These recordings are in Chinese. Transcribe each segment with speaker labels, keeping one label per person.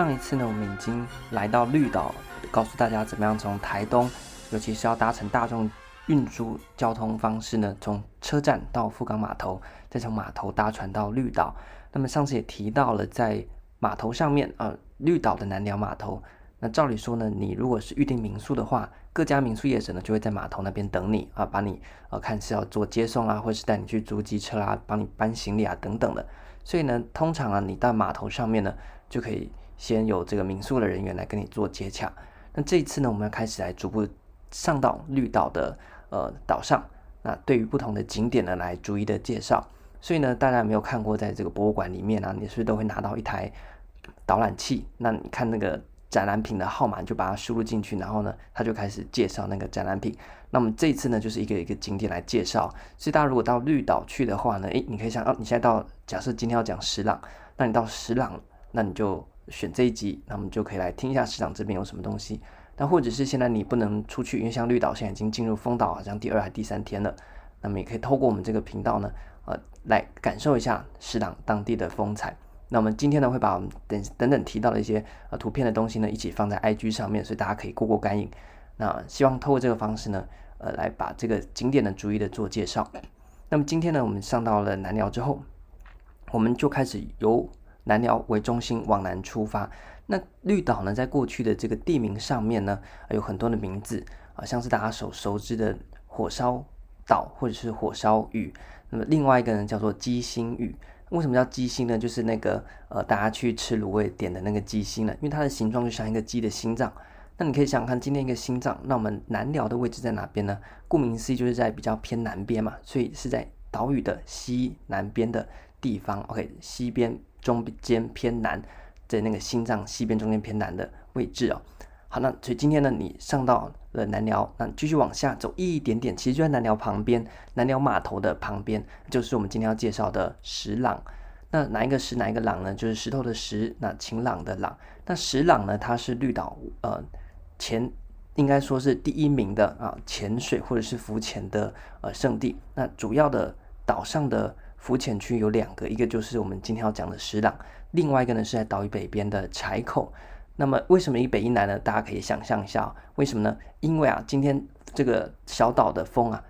Speaker 1: 上一次呢，我们已经来到绿岛，告诉大家怎么样从台东，尤其是要搭乘大众运输交通方式呢，从车站到富冈码头，再从码头搭船到绿岛。那么上次也提到了，在码头上面，呃，绿岛的南寮码头。那照理说呢，你如果是预定民宿的话，各家民宿业者呢就会在码头那边等你啊，把你呃看是要做接送啊，或是带你去租机车啊，帮你搬行李啊等等的。所以呢，通常啊，你到码头上面呢，就可以先有这个民宿的人员来跟你做接洽。那这一次呢，我们要开始来逐步上到绿岛的呃岛上，那对于不同的景点呢，来逐一的介绍。所以呢，大家没有看过，在这个博物馆里面啊，你是不是都会拿到一台导览器？那你看那个。展览品的号码就把它输入进去，然后呢，它就开始介绍那个展览品。那么这一次呢，就是一个一个景点来介绍。所以大家如果到绿岛去的话呢，诶，你可以想哦，你现在到，假设今天要讲石朗，那你到石朗，那你就选这一集，那我们就可以来听一下石朗这边有什么东西。那或者是现在你不能出去，因为像绿岛现在已经进入封岛，好像第二还第三天了，那么也可以透过我们这个频道呢，呃，来感受一下石朗当地的风采。那我们今天呢，会把我们等等等提到的一些呃图片的东西呢，一起放在 IG 上面，所以大家可以过过干瘾。那希望透过这个方式呢，呃，来把这个景点的逐一的做介绍。那么今天呢，我们上到了南寮之后，我们就开始由南寮为中心往南出发。那绿岛呢，在过去的这个地名上面呢，有很多的名字啊，像是大家所熟知的火烧岛或者是火烧屿。那么另外一个呢，叫做鸡心屿。为什么叫鸡心呢？就是那个呃，大家去吃卤味点的那个鸡心呢，因为它的形状就像一个鸡的心脏。那你可以想想看，今天一个心脏，那我们南寮的位置在哪边呢？顾名思义，就是在比较偏南边嘛，所以是在岛屿的西南边的地方。OK，西边中间偏南，在那个心脏西边中间偏南的位置哦。好，那所以今天呢，你上到了南寮，那继续往下走一点点，其实就在南寮旁边，南寮码头的旁边，就是我们今天要介绍的石朗。那哪一个石，哪一个朗呢？就是石头的石，那晴朗的朗。那石朗呢，它是绿岛呃前应该说是第一名的啊潜水或者是浮潜的呃圣地。那主要的岛上的浮潜区有两个，一个就是我们今天要讲的石朗，另外一个呢是在岛屿北边的柴口。那么为什么一北一南呢？大家可以想象一下，为什么呢？因为啊，今天这个小岛的风啊，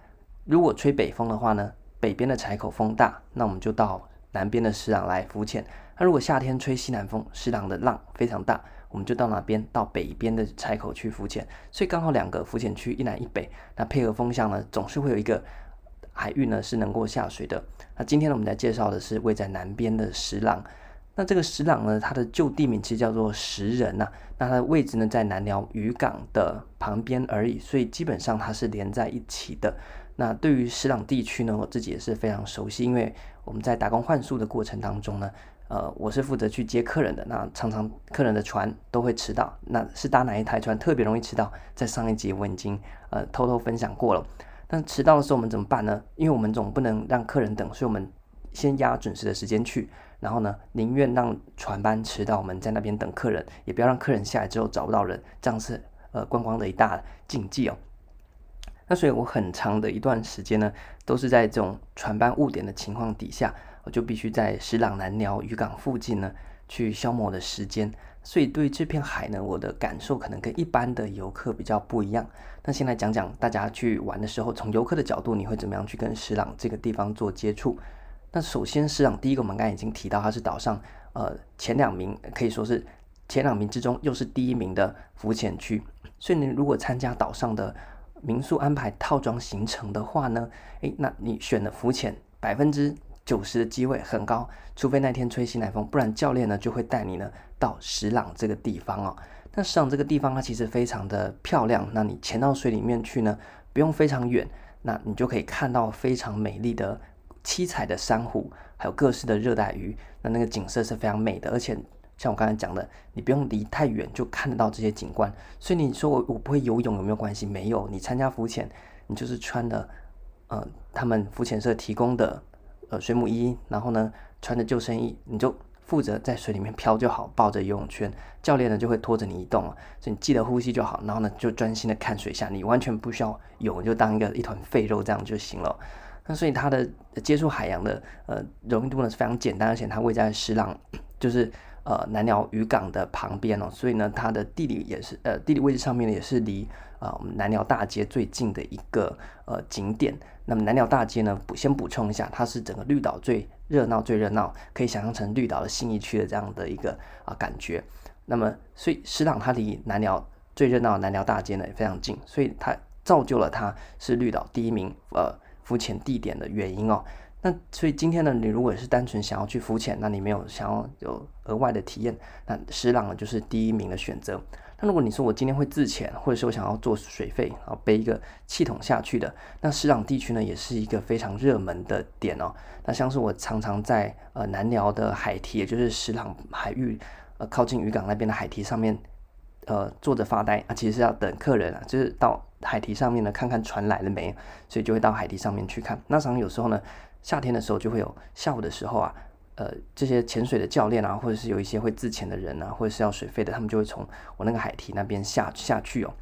Speaker 1: 如果吹北风的话呢，北边的柴口风大，那我们就到南边的石朗来浮潜。那如果夏天吹西南风，石朗的浪非常大，我们就到哪边？到北边的柴口去浮潜。所以刚好两个浮潜区一南一北，那配合风向呢，总是会有一个海域呢是能够下水的。那今天呢，我们来介绍的是位在南边的石朗。那这个石朗呢，它的旧地名其实叫做石人呐、那它的位置呢，在南寮渔港的旁边而已，所以基本上它是连在一起的。那对于石朗地区呢，我自己也是非常熟悉，因为我们在打工换宿的过程当中呢，呃，我是负责去接客人的。那常常客人的船都会迟到，那是搭哪一台船特别容易迟到？在上一集我已经呃偷偷分享过了。但迟到的时候我们怎么办呢？因为我们总不能让客人等，所以我们先压准时的时间去。然后呢，宁愿让船班迟到，我们在那边等客人，也不要让客人下来之后找不到人，这样是呃观光的一大禁忌哦。那所以我很长的一段时间呢，都是在这种船班误点的情况底下，我就必须在石朗南寮渔港附近呢去消磨的时间。所以对这片海呢，我的感受可能跟一般的游客比较不一样。那先来讲讲大家去玩的时候，从游客的角度，你会怎么样去跟石朗这个地方做接触？那首先，石朗第一个，我们刚才已经提到，它是岛上呃前两名，可以说是前两名之中又是第一名的浮潜区。所以你如果参加岛上的民宿安排套装行程的话呢，诶，那你选的浮潜百分之九十的机会很高，除非那天吹西南风，不然教练呢就会带你呢到石朗这个地方哦。那石朗这个地方它其实非常的漂亮，那你潜到水里面去呢，不用非常远，那你就可以看到非常美丽的。七彩的珊瑚，还有各式的热带鱼，那那个景色是非常美的。而且像我刚才讲的，你不用离太远就看得到这些景观。所以你说我我不会游泳有没有关系？没有，你参加浮潜，你就是穿的呃他们浮潜社提供的呃水母衣，然后呢穿着救生衣，你就负责在水里面漂就好，抱着游泳圈，教练呢就会拖着你移动，所以你记得呼吸就好。然后呢就专心的看水下，你完全不需要游，就当一个一团废肉这样就行了。那所以它的接触海洋的呃容易度呢是非常简单，而且它位在石浪，就是呃南寮渔港的旁边哦，所以呢，它的地理也是呃地理位置上面呢也是离啊我们南寮大街最近的一个呃景点。那么南寮大街呢，补先补充一下，它是整个绿岛最热闹最热闹，可以想象成绿岛的信义区的这样的一个啊感觉。那么所以石朗它离南寮最热闹南寮大街呢也非常近，所以它造就了它是绿岛第一名呃浮潜地点的原因哦。那所以今天呢，你如果是单纯想要去浮潜，那你没有想要有额外的体验，那石朗呢就是第一名的选择。那如果你说我今天会自潜，或者是我想要做水肺，然后背一个气筒下去的，那石朗地区呢也是一个非常热门的点哦。那像是我常常在呃南寮的海堤，也就是石朗海域呃靠近渔港那边的海堤上面，呃坐着发呆啊，其实是要等客人啊，就是到海堤上面呢看看船来了没，所以就会到海堤上面去看。那常常有时候呢。夏天的时候就会有下午的时候啊，呃，这些潜水的教练啊，或者是有一些会自潜的人啊，或者是要水费的，他们就会从我那个海堤那边下下去哦。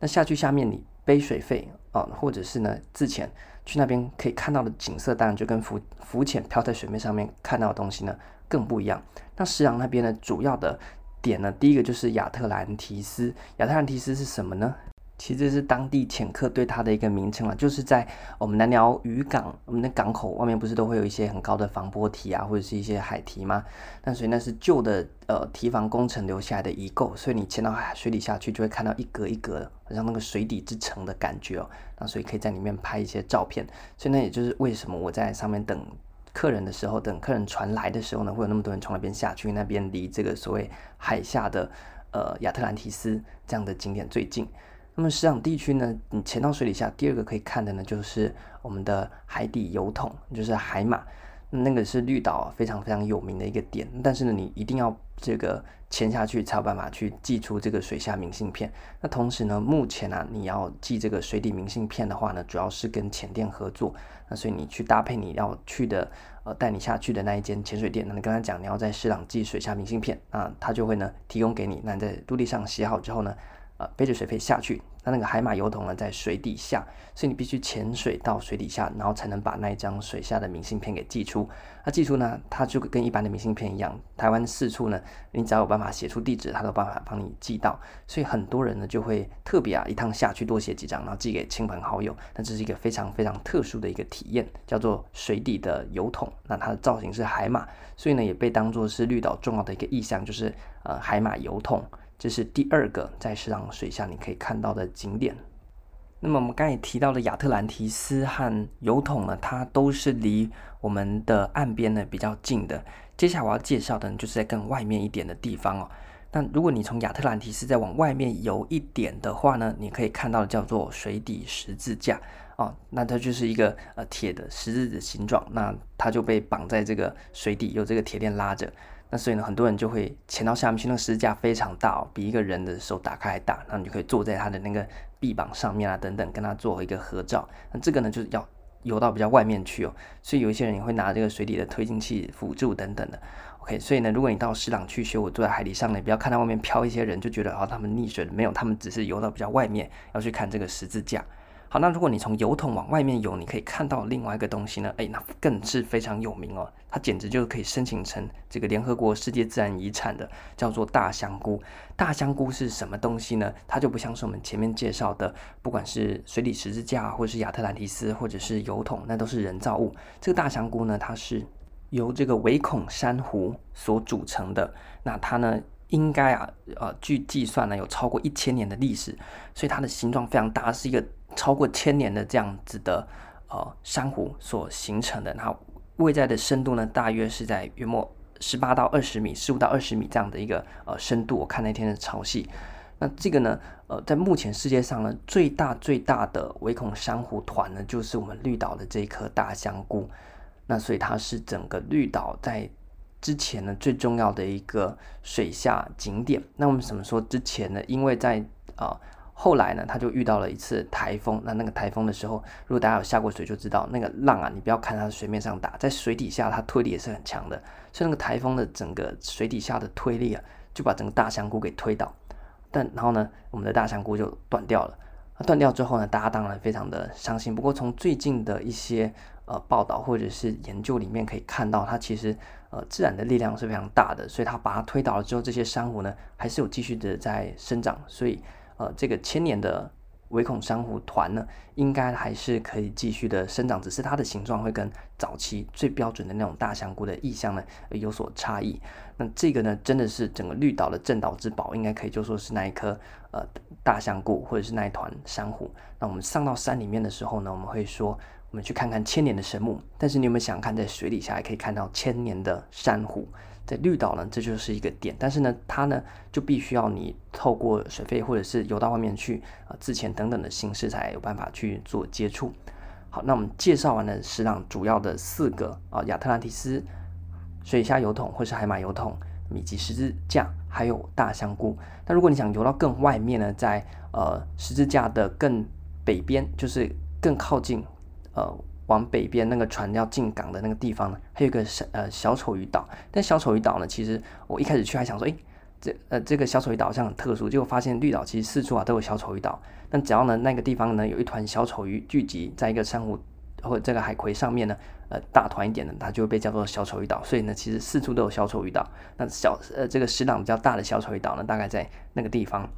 Speaker 1: 那下去下面你背水费啊，或者是呢自潜去那边可以看到的景色，当然就跟浮浮潜漂在水面上面看到的东西呢更不一样。那石朗那边呢，主要的点呢，第一个就是亚特兰提斯。亚特兰提斯是什么呢？其实是当地潜客对它的一个名称了，就是在我们南寮渔港，我们的港口外面不是都会有一些很高的防波堤啊，或者是一些海堤吗？那所以那是旧的呃堤防工程留下来的遗构，所以你潜到海水底下去，就会看到一格一格，好像那个水底之城的感觉哦。那所以可以在里面拍一些照片。所以那也就是为什么我在上面等客人的时候，等客人船来的时候呢，会有那么多人从那边下去，那边离这个所谓海下的呃亚特兰提斯这样的景点最近。那么石场地区呢，你潜到水底下，第二个可以看的呢，就是我们的海底油桶，就是海马，那个是绿岛非常非常有名的一个点。但是呢，你一定要这个潜下去才有办法去寄出这个水下明信片。那同时呢，目前啊，你要寄这个水底明信片的话呢，主要是跟潜店合作。那所以你去搭配你要去的呃带你下去的那一间潜水店，那你跟他讲你要在石场寄水下明信片啊，他就会呢提供给你。那你在陆地上写好之后呢，呃，背着水肺下去，那那个海马邮筒呢，在水底下，所以你必须潜水到水底下，然后才能把那一张水下的明信片给寄出。那寄出呢，它就跟一般的明信片一样，台湾四处呢，你只要有办法写出地址，它都有办法帮你寄到。所以很多人呢，就会特别啊，一趟下去多写几张，然后寄给亲朋好友。那这是一个非常非常特殊的一个体验，叫做水底的邮筒。那它的造型是海马，所以呢，也被当作是绿岛重要的一个意象，就是呃，海马邮筒。这是第二个在石朗水下你可以看到的景点。那么我们刚才提到的亚特兰提斯和油桶呢，它都是离我们的岸边呢比较近的。接下来我要介绍的，就是在更外面一点的地方哦。但如果你从亚特兰提斯再往外面游一点的话呢，你可以看到的叫做水底十字架哦。那它就是一个呃铁的十字的形状，那它就被绑在这个水底，有这个铁链拉着。那所以呢，很多人就会潜到下面去，那个十字架非常大哦，比一个人的手打开还大。那你就可以坐在他的那个臂膀上面啊，等等，跟他做一个合照。那这个呢，就是要游到比较外面去哦。所以有一些人也会拿这个水底的推进器辅助等等的。OK，所以呢，如果你到石朗去学，我坐在海底上呢，不要看到外面飘一些人，就觉得哦，他们溺水了。没有，他们只是游到比较外面，要去看这个十字架。好，那如果你从油桶往外面游，你可以看到另外一个东西呢，诶，那更是非常有名哦，它简直就可以申请成这个联合国世界自然遗产的，叫做大香菇。大香菇是什么东西呢？它就不像是我们前面介绍的，不管是水底十字架，或者是亚特兰蒂斯，或者是油桶，那都是人造物。这个大香菇呢，它是由这个微孔珊瑚所组成的。那它呢，应该啊，呃，据计算呢，有超过一千年的历史，所以它的形状非常大，是一个。超过千年的这样子的呃珊瑚所形成的，它位在的深度呢，大约是在约莫十八到二十米，十五到二十米这样的一个呃深度。我看那天的潮汐，那这个呢，呃，在目前世界上呢，最大最大的微孔珊瑚团呢，就是我们绿岛的这一颗大香菇。那所以它是整个绿岛在之前呢最重要的一个水下景点。那我们怎么说之前呢？因为在啊。呃后来呢，他就遇到了一次台风。那那个台风的时候，如果大家有下过水，就知道那个浪啊，你不要看它水面上打，在水底下它推力也是很强的。所以那个台风的整个水底下的推力啊，就把整个大香菇给推倒。但然后呢，我们的大香菇就断掉了断掉之后呢，大家当然非常的伤心。不过从最近的一些呃报道或者是研究里面可以看到，它其实呃自然的力量是非常大的，所以它把它推倒了之后，这些珊瑚呢还是有继续的在生长，所以呃这个千年的。唯孔珊瑚团呢，应该还是可以继续的生长，只是它的形状会跟早期最标准的那种大香菇的意象呢有所差异。那这个呢，真的是整个绿岛的镇岛之宝，应该可以就说是那一颗呃大香菇，或者是那一团珊瑚。那我们上到山里面的时候呢，我们会说，我们去看看千年的神木，但是你有没有想看，在水底下也可以看到千年的珊瑚？在绿岛呢，这就是一个点，但是呢，它呢就必须要你透过水费或者是游到外面去啊、呃、自潜等等的形式才有办法去做接触。好，那我们介绍完了石朗主要的四个啊亚特兰蒂斯水下油桶或是海马油桶、米吉十字架还有大香菇。那如果你想游到更外面呢，在呃十字架的更北边，就是更靠近呃。往北边那个船要进港的那个地方呢，还有一个小呃小丑鱼岛。但小丑鱼岛呢，其实我一开始去还想说，诶，这呃这个小丑鱼岛好像很特殊，结果发现绿岛其实四处啊都有小丑鱼岛。但只要呢那个地方呢有一团小丑鱼聚集在一个珊瑚或者这个海葵上面呢，呃大团一点的，它就会被叫做小丑鱼岛。所以呢，其实四处都有小丑鱼岛。那小呃这个石朗比较大的小丑鱼岛呢，大概在那个地方。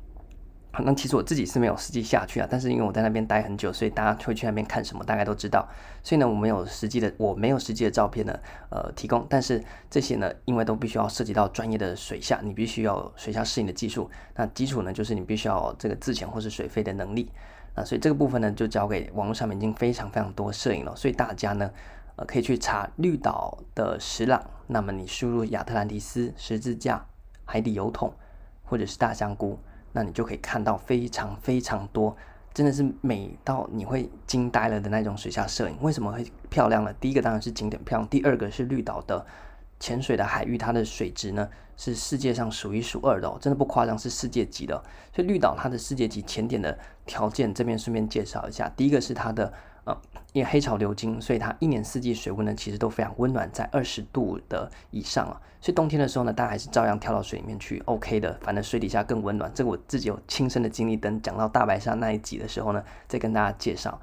Speaker 1: 那其实我自己是没有实际下去啊，但是因为我在那边待很久，所以大家会去那边看什么，大概都知道。所以呢，我没有实际的，我没有实际的照片呢，呃，提供。但是这些呢，因为都必须要涉及到专业的水下，你必须要水下适应的技术。那基础呢，就是你必须要这个自潜或是水肺的能力。那所以这个部分呢，就交给网络上面已经非常非常多摄影了。所以大家呢，呃，可以去查绿岛的石朗，那么你输入亚特兰蒂斯十字架、海底油桶或者是大香菇。那你就可以看到非常非常多，真的是美到你会惊呆了的那种水下摄影。为什么会漂亮呢？第一个当然是景点漂亮，第二个是绿岛的潜水的海域，它的水质呢是世界上数一数二的哦，真的不夸张，是世界级的。所以绿岛它的世界级潜点的条件，这边顺便介绍一下，第一个是它的。呃，因为黑潮流经，所以它一年四季水温呢，其实都非常温暖，在二十度的以上啊。所以冬天的时候呢，大家还是照样跳到水里面去，OK 的。反正水底下更温暖，这个我自己有亲身的经历。等讲到大白鲨那一集的时候呢，再跟大家介绍。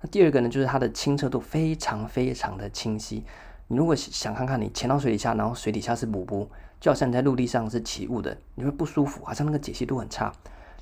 Speaker 1: 那第二个呢，就是它的清澈度非常非常的清晰。你如果想看看你潜到水底下，然后水底下是雾雾，就好像你在陆地上是起雾的，你会不舒服，好像那个解析度很差。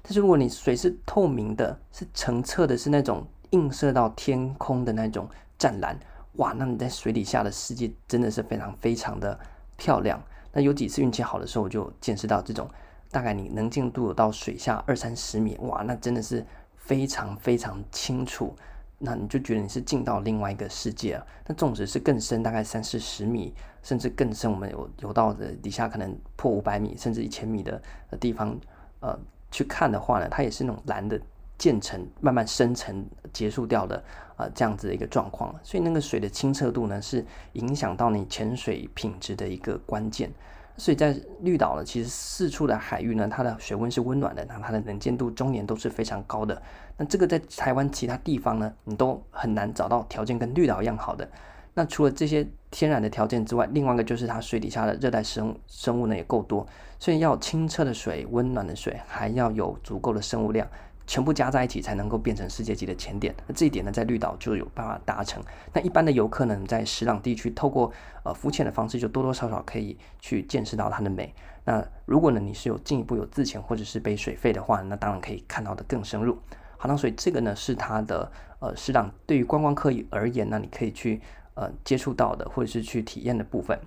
Speaker 1: 但是如果你水是透明的，是澄澈的，是那种。映射到天空的那种湛蓝，哇！那你在水底下的世界真的是非常非常的漂亮。那有几次运气好的时候，我就见识到这种大概你能见度到水下二三十米，哇！那真的是非常非常清楚。那你就觉得你是进到另外一个世界了。那纵使是更深，大概三四十米，甚至更深，我们有游到的底下可能破五百米，甚至一千米的地方，呃，去看的话呢，它也是那种蓝的。渐层慢慢深层结束掉的啊、这样子的一个状况，所以那个水的清澈度呢，是影响到你潜水品质的一个关键。所以在绿岛呢，其实四处的海域呢，它的水温是温暖的，那它的能见度终年都是非常高的。那这个在台湾其他地方呢，你都很难找到条件跟绿岛一样好的。那除了这些天然的条件之外，另外一个就是它水底下的热带生生物呢也够多，所以要清澈的水、温暖的水，还要有足够的生物量。全部加在一起才能够变成世界级的潜点。那这一点呢，在绿岛就有办法达成。那一般的游客呢，在石朗地区透过呃浮潜的方式，就多多少少可以去见识到它的美。那如果呢，你是有进一步有自潜或者是背水肺的话，那当然可以看到的更深入。好，那所以这个呢是它的呃石朗对于观光客而言呢，你可以去呃接触到的或者是去体验的部分。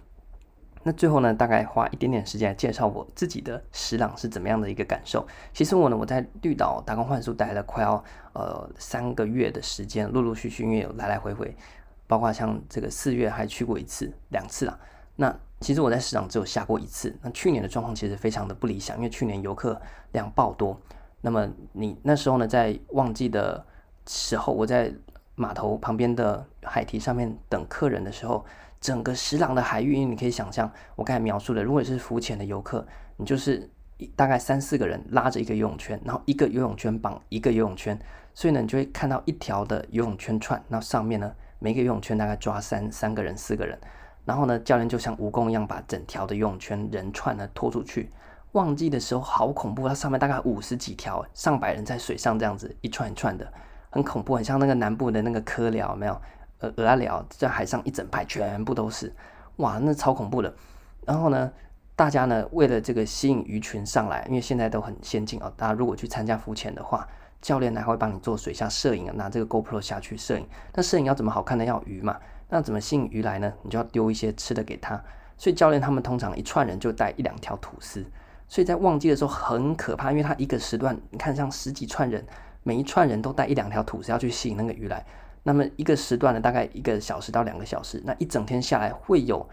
Speaker 1: 那最后呢，大概花一点点时间来介绍我自己的石朗是怎么样的一个感受。其实我呢，我在绿岛打工换宿待了快要呃三个月的时间，陆陆续续因为有来来回回，包括像这个四月还去过一次两次啦。那其实我在石朗只有下过一次。那去年的状况其实非常的不理想，因为去年游客量爆多。那么你那时候呢，在旺季的时候，我在码头旁边的海堤上面等客人的时候。整个石朗的海域，因为你可以想象我刚才描述的，如果是浮潜的游客，你就是大概三四个人拉着一个游泳圈，然后一个游泳圈绑一个游泳圈，所以呢，你就会看到一条的游泳圈串，那上面呢，每个游泳圈大概抓三三个人、四个人，然后呢，教练就像蜈蚣一样把整条的游泳圈人串呢拖出去，旺季的时候好恐怖，它上面大概五十几条，上百人在水上这样子一串一串的，很恐怖，很像那个南部的那个科寮，没有？呃，蚵仔寮在海上一整排全部都是，哇，那超恐怖的。然后呢，大家呢为了这个吸引鱼群上来，因为现在都很先进哦，大家如果去参加浮潜的话，教练还会帮你做水下摄影啊，拿这个 GoPro 下去摄影。那摄影要怎么好看呢？要鱼嘛，那怎么吸引鱼来呢？你就要丢一些吃的给他。所以教练他们通常一串人就带一两条吐司。所以在旺季的时候很可怕，因为他一个时段，你看像十几串人，每一串人都带一两条吐司要去吸引那个鱼来。那么一个时段呢，大概一个小时到两个小时，那一整天下来会有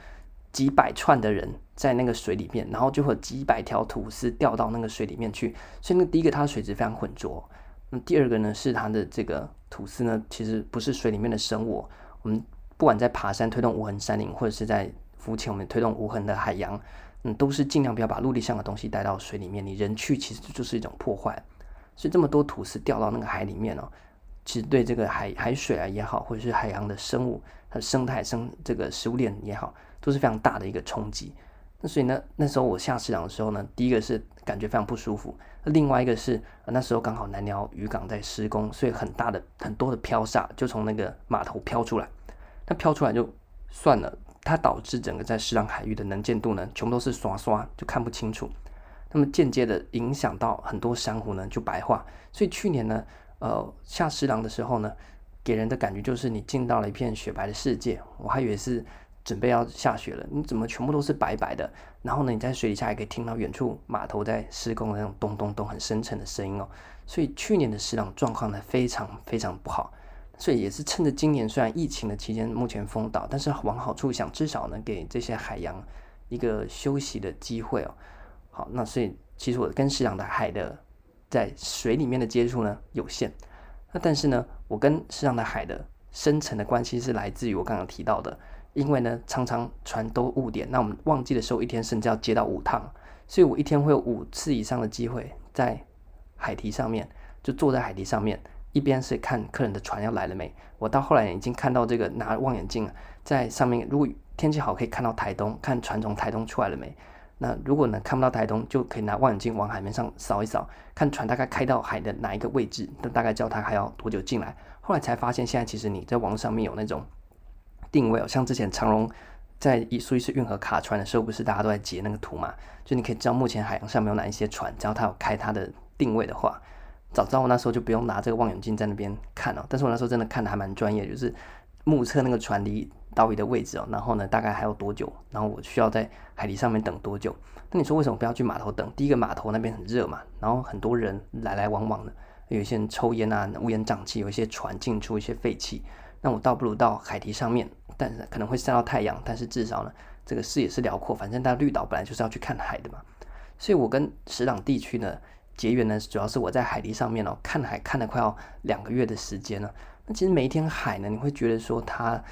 Speaker 1: 几百串的人在那个水里面，然后就会几百条吐司掉到那个水里面去。所以那第一个它的水质非常浑浊，那第二个呢是它的这个吐司呢，其实不是水里面的生物。我们不管在爬山推动无痕山林，或者是在浮潜我们推动无痕的海洋，嗯，都是尽量不要把陆地上的东西带到水里面。你人去其实就是一种破坏。所以这么多吐司掉到那个海里面哦。其实对这个海海水啊也好，或者是海洋的生物、它生态、生这个食物链也好，都是非常大的一个冲击。那所以呢，那时候我下市场的时候呢，第一个是感觉非常不舒服，另外一个是那时候刚好南寮渔港在施工，所以很大的很多的飘沙就从那个码头飘出来。那飘出来就算了，它导致整个在石朗海域的能见度呢，全部都是刷刷，就看不清楚。那么间接的影响到很多珊瑚呢，就白化。所以去年呢。呃，下石廊的时候呢，给人的感觉就是你进到了一片雪白的世界。我还以为是准备要下雪了，你怎么全部都是白白的？然后呢，你在水底下也可以听到远处码头在施工的那种咚咚咚很深沉的声音哦。所以去年的石廊状况呢非常非常不好。所以也是趁着今年虽然疫情的期间目前封岛，但是往好处想，至少能给这些海洋一个休息的机会哦。好，那所以其实我跟石朗的海的。在水里面的接触呢有限，那但是呢，我跟世上的海的深层的关系是来自于我刚刚提到的，因为呢常常船都误点，那我们旺季的时候一天甚至要接到五趟，所以我一天会有五次以上的机会在海堤上面，就坐在海堤上面，一边是看客人的船要来了没，我到后来已经看到这个拿望远镜在上面，如果天气好可以看到台东，看船从台东出来了没。那如果呢看不到台东，就可以拿望远镜往海面上扫一扫，看船大概开到海的哪一个位置，那大概知道它还要多久进来。后来才发现，现在其实你在网上面有那种定位哦，像之前长荣在苏伊士运河卡船的时候，不是大家都在截那个图嘛？就你可以知道目前海洋上面有哪一些船，只要它有开它的定位的话，早知道我那时候就不用拿这个望远镜在那边看了。但是我那时候真的看的还蛮专业，就是目测那个船离。岛屿的位置哦，然后呢，大概还有多久？然后我需要在海堤上面等多久？那你说为什么不要去码头等？第一个码头那边很热嘛，然后很多人来来往往的，有一些人抽烟啊，乌烟瘴气，有一些船进出一些废气。那我倒不如到海堤上面，但可能会晒到太阳，但是至少呢，这个视野是辽阔。反正大绿岛本来就是要去看海的嘛，所以我跟石朗地区呢结缘呢，主要是我在海堤上面哦，看海看了快要两个月的时间了。那其实每一天海呢，你会觉得说它。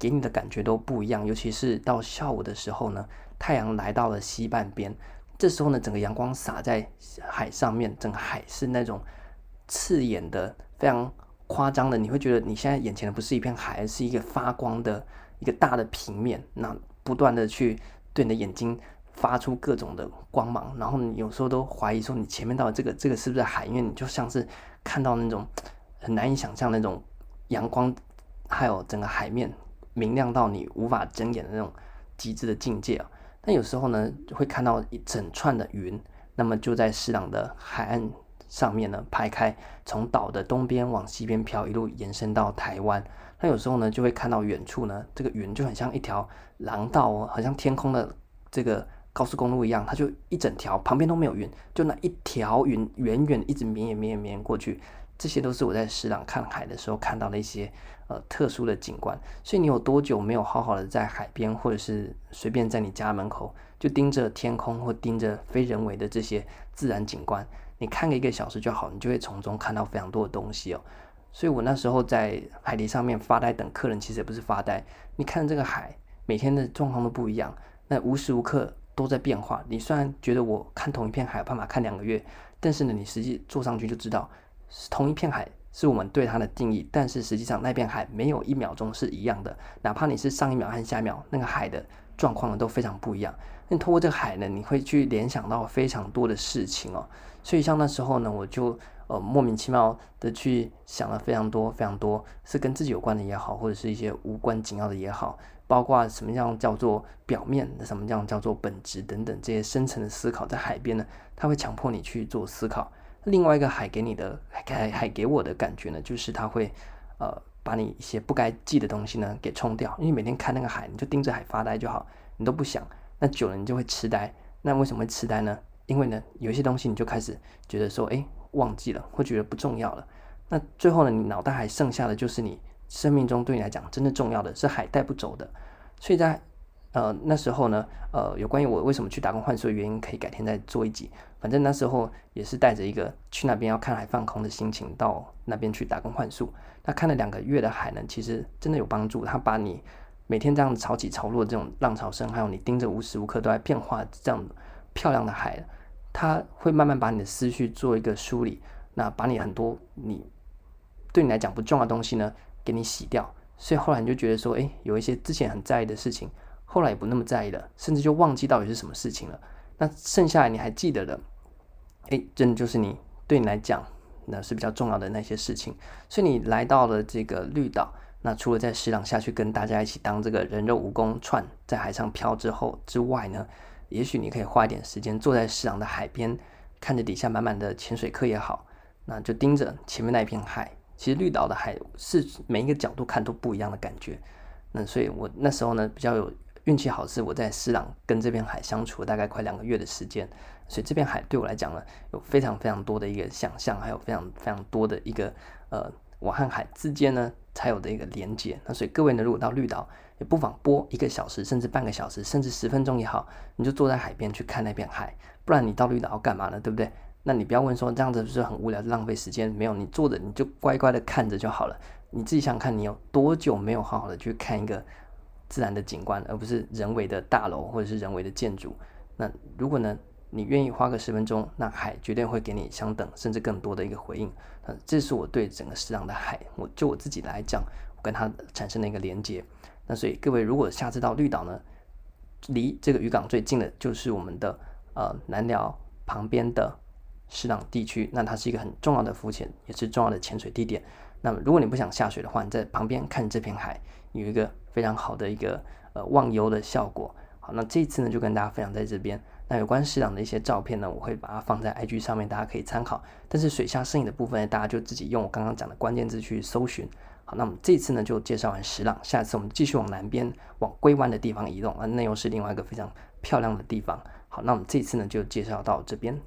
Speaker 1: 给你的感觉都不一样，尤其是到下午的时候呢，太阳来到了西半边，这时候呢，整个阳光洒在海上面，整个海是那种刺眼的、非常夸张的，你会觉得你现在眼前的不是一片海，而是一个发光的一个大的平面，那不断的去对你的眼睛发出各种的光芒，然后你有时候都怀疑说你前面到这个这个是不是海，因为你就像是看到那种很难以想象那种阳光，还有整个海面。明亮到你无法睁眼的那种极致的境界啊！但有时候呢，会看到一整串的云，那么就在石朗的海岸上面呢排开，从岛的东边往西边飘，一路延伸到台湾。那有时候呢，就会看到远处呢，这个云就很像一条廊道哦，好像天空的这个高速公路一样，它就一整条，旁边都没有云，就那一条云远远一直绵绵延绵延过去。这些都是我在石朗看海的时候看到的一些呃特殊的景观，所以你有多久没有好好的在海边，或者是随便在你家门口就盯着天空或盯着非人为的这些自然景观？你看个一个小时就好，你就会从中看到非常多的东西哦。所以我那时候在海堤上面发呆等客人，其实也不是发呆，你看这个海每天的状况都不一样，那无时无刻都在变化。你虽然觉得我看同一片海有办法看两个月，但是呢，你实际坐上去就知道。是同一片海是我们对它的定义，但是实际上那片海没有一秒钟是一样的，哪怕你是上一秒和下一秒，那个海的状况呢都非常不一样。那通过这个海呢，你会去联想到非常多的事情哦。所以像那时候呢，我就呃莫名其妙的去想了非常多非常多，是跟自己有关的也好，或者是一些无关紧要的也好，包括什么样叫做表面，什么样叫做本质等等这些深层的思考，在海边呢，它会强迫你去做思考。另外一个海给你的海海给我的感觉呢，就是它会呃把你一些不该记的东西呢给冲掉，因为每天看那个海，你就盯着海发呆就好，你都不想。那久了你就会痴呆，那为什么会痴呆呢？因为呢，有一些东西你就开始觉得说，哎，忘记了，会觉得不重要了。那最后呢，你脑袋还剩下的就是你生命中对你来讲真的重要的是海带不走的。所以在呃那时候呢，呃有关于我为什么去打工换宿的原因，可以改天再做一集。反正那时候也是带着一个去那边要看海放空的心情到那边去打工换宿。那看了两个月的海呢，其实真的有帮助，它把你。每天这样潮起潮落的这种浪潮声，还有你盯着无时无刻都在变化这样漂亮的海，它会慢慢把你的思绪做一个梳理，那把你很多你对你来讲不重要的东西呢，给你洗掉。所以后来你就觉得说，哎，有一些之前很在意的事情，后来也不那么在意了，甚至就忘记到底是什么事情了。那剩下你还记得的，哎，真的就是你对你来讲那是比较重要的那些事情。所以你来到了这个绿岛。那除了在石朗下去跟大家一起当这个人肉蜈蚣串在海上漂之后之外呢，也许你可以花一点时间坐在石朗的海边，看着底下满满的潜水客也好，那就盯着前面那一片海。其实绿岛的海是每一个角度看都不一样的感觉。那所以我那时候呢比较有运气好，是我在石朗跟这片海相处了大概快两个月的时间，所以这片海对我来讲呢有非常非常多的一个想象，还有非常非常多的一个呃。我和海之间呢，才有的一个连接。那所以各位呢，如果到绿岛，也不妨播一个小时，甚至半个小时，甚至十分钟也好，你就坐在海边去看那片海。不然你到绿岛要干嘛呢？对不对？那你不要问说这样子是不是很无聊，浪费时间？没有，你坐着你就乖乖的看着就好了。你自己想看，你有多久没有好好的去看一个自然的景观，而不是人为的大楼或者是人为的建筑？那如果呢？你愿意花个十分钟，那海绝对会给你相等甚至更多的一个回应。呃，这是我对整个石朗的海，我就我自己来讲，我跟它产生的一个连接。那所以各位如果下次到绿岛呢，离这个渔港最近的就是我们的呃南寮旁边的石朗地区，那它是一个很重要的浮潜，也是重要的潜水地点。那么如果你不想下水的话，你在旁边看这片海，有一个非常好的一个呃忘忧的效果。好，那这次呢就跟大家分享在这边。那有关石朗的一些照片呢，我会把它放在 IG 上面，大家可以参考。但是水下摄影的部分呢，大家就自己用我刚刚讲的关键字去搜寻。好，那我们这次呢就介绍完石朗，下次我们继续往南边往龟湾的地方移动，啊，那又是另外一个非常漂亮的地方。好，那我们这次呢就介绍到这边。